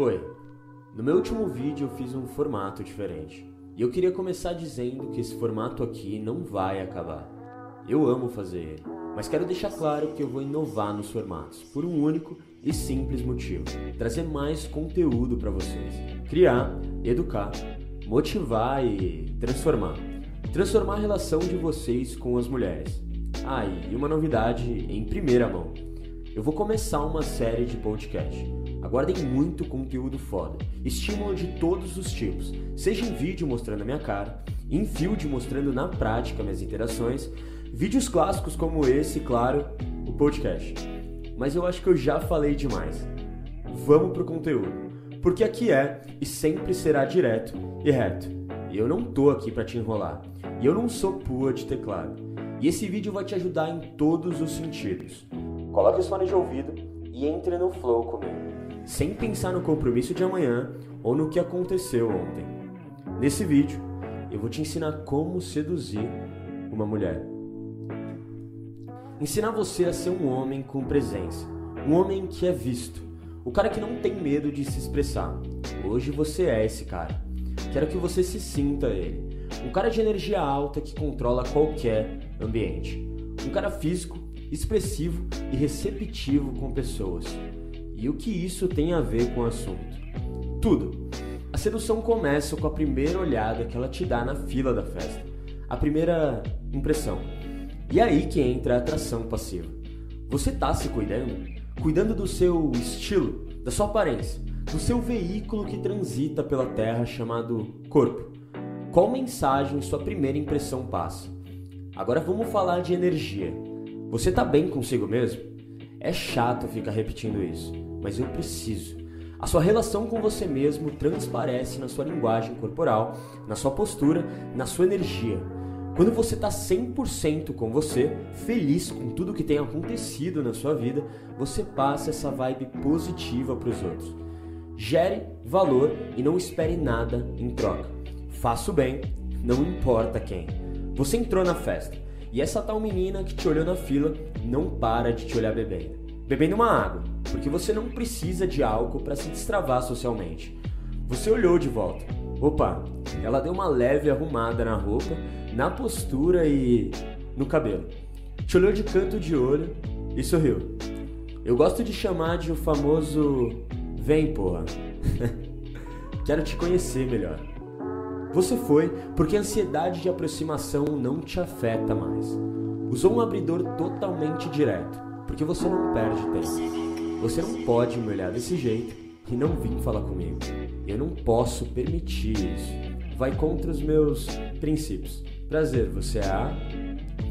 Oi, no meu último vídeo eu fiz um formato diferente. E eu queria começar dizendo que esse formato aqui não vai acabar. Eu amo fazer ele, mas quero deixar claro que eu vou inovar nos formatos, por um único e simples motivo: trazer mais conteúdo para vocês. Criar, educar, motivar e transformar. Transformar a relação de vocês com as mulheres. Ah, e uma novidade em primeira mão. Eu vou começar uma série de podcast. Aguardem muito conteúdo foda, estímulo de todos os tipos, seja em vídeo mostrando a minha cara, em field mostrando na prática minhas interações, vídeos clássicos como esse, claro, o podcast. Mas eu acho que eu já falei demais. Vamos pro conteúdo, porque aqui é e sempre será direto e reto. E eu não tô aqui para te enrolar. E eu não sou pua de teclado. E esse vídeo vai te ajudar em todos os sentidos. Coloque os fones de ouvido e entre no flow comigo sem pensar no compromisso de amanhã ou no que aconteceu ontem. Nesse vídeo, eu vou te ensinar como seduzir uma mulher. Ensinar você a ser um homem com presença, um homem que é visto, o cara que não tem medo de se expressar. Hoje você é esse cara. Quero que você se sinta ele. Um cara de energia alta que controla qualquer ambiente. Um cara físico, expressivo e receptivo com pessoas. E o que isso tem a ver com o assunto? Tudo. A sedução começa com a primeira olhada que ela te dá na fila da festa, a primeira impressão. E é aí que entra a atração passiva. Você tá se cuidando? Cuidando do seu estilo, da sua aparência, do seu veículo que transita pela terra chamado corpo. Qual mensagem sua primeira impressão passa? Agora vamos falar de energia. Você tá bem consigo mesmo? É chato ficar repetindo isso mas eu preciso. A sua relação com você mesmo transparece na sua linguagem corporal, na sua postura, na sua energia. Quando você está 100% com você, feliz com tudo que tem acontecido na sua vida, você passa essa vibe positiva para os outros. Gere valor e não espere nada em troca. Faça o bem, não importa quem. Você entrou na festa e essa tal menina que te olhou na fila não para de te olhar bebendo bebendo uma água, porque você não precisa de álcool para se destravar socialmente. Você olhou de volta. Opa, ela deu uma leve arrumada na roupa, na postura e no cabelo. Te olhou de canto de olho e sorriu. Eu gosto de chamar de o famoso vem, porra. Quero te conhecer melhor. Você foi porque a ansiedade de aproximação não te afeta mais. Usou um abridor totalmente direto porque você não perde tempo. Você não pode me olhar desse jeito e não vir falar comigo. Eu não posso permitir isso. Vai contra os meus princípios. Prazer, você é a.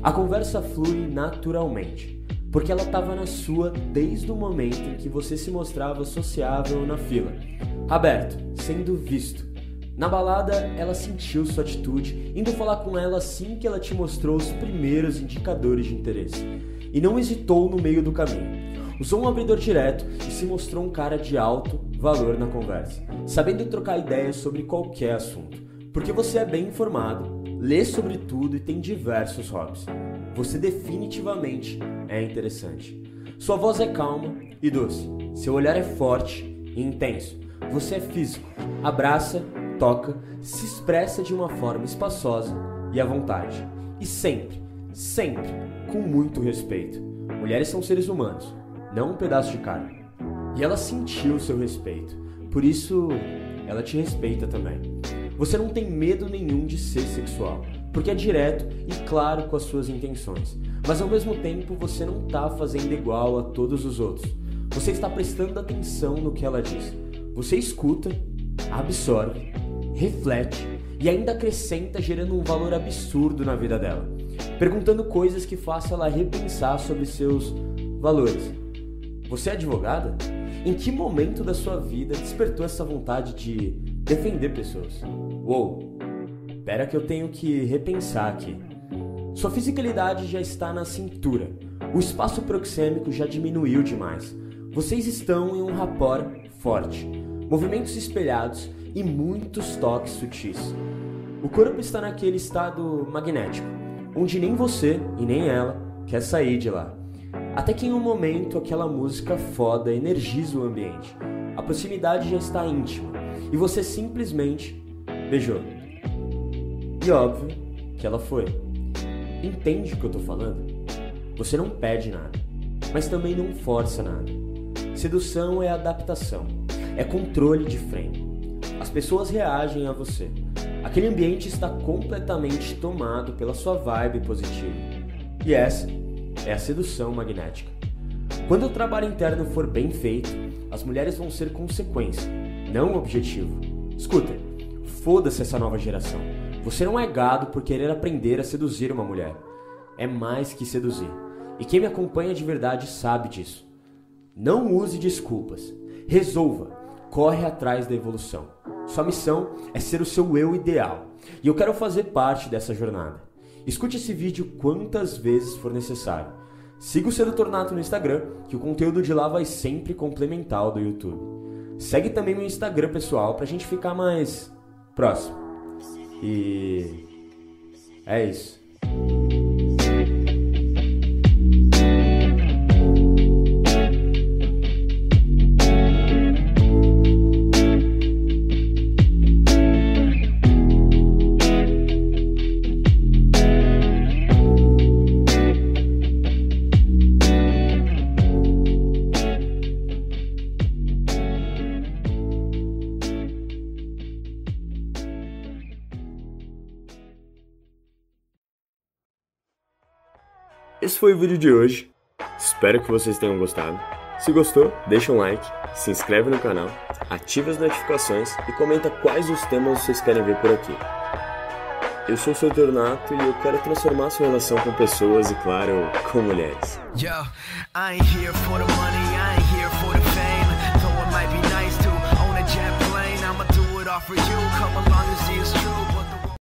A conversa flui naturalmente, porque ela estava na sua desde o momento em que você se mostrava sociável na fila, aberto, sendo visto. Na balada, ela sentiu sua atitude, indo falar com ela assim que ela te mostrou os primeiros indicadores de interesse e não hesitou no meio do caminho. Usou um abridor direto e se mostrou um cara de alto valor na conversa, sabendo trocar ideias sobre qualquer assunto. Porque você é bem informado, lê sobre tudo e tem diversos hobbies. Você definitivamente é interessante. Sua voz é calma e doce. Seu olhar é forte e intenso. Você é físico, abraça, toca, se expressa de uma forma espaçosa e à vontade. E sempre, sempre com muito respeito. Mulheres são seres humanos, não um pedaço de carne. E ela sentiu seu respeito, por isso ela te respeita também. Você não tem medo nenhum de ser sexual, porque é direto e claro com as suas intenções. Mas ao mesmo tempo você não está fazendo igual a todos os outros. Você está prestando atenção no que ela diz. Você escuta, absorve, reflete e ainda acrescenta gerando um valor absurdo na vida dela perguntando coisas que façam ela repensar sobre seus valores. Você é advogada? Em que momento da sua vida despertou essa vontade de defender pessoas? Uou, espera que eu tenho que repensar aqui. Sua fisicalidade já está na cintura. O espaço proxêmico já diminuiu demais. Vocês estão em um rapport forte, movimentos espelhados e muitos toques sutis. O corpo está naquele estado magnético onde nem você e nem ela quer sair de lá. Até que em um momento aquela música foda energiza o ambiente. A proximidade já está íntima e você simplesmente beijou. E óbvio que ela foi. Entende o que eu tô falando? Você não pede nada, mas também não força nada. Sedução é adaptação, é controle de frame. As pessoas reagem a você. Aquele ambiente está completamente tomado pela sua vibe positiva. E essa é a sedução magnética. Quando o trabalho interno for bem feito, as mulheres vão ser consequência, não objetivo. Escuta, foda-se essa nova geração. Você não é gado por querer aprender a seduzir uma mulher. É mais que seduzir. E quem me acompanha de verdade sabe disso. Não use desculpas. Resolva. Corre atrás da evolução. Sua missão é ser o seu eu ideal. E eu quero fazer parte dessa jornada. Escute esse vídeo quantas vezes for necessário. Siga o Sedutor Nato no Instagram, que o conteúdo de lá vai sempre complementar ao do YouTube. Segue também meu Instagram pessoal pra gente ficar mais próximo. E é isso. Esse foi o vídeo de hoje. Espero que vocês tenham gostado. Se gostou, deixa um like, se inscreve no canal, ativa as notificações e comenta quais os temas vocês querem ver por aqui. Eu sou o seu Tornato e eu quero transformar sua relação com pessoas e, claro, com mulheres. Yo, I ain't here for the money, I ain't here for the fame.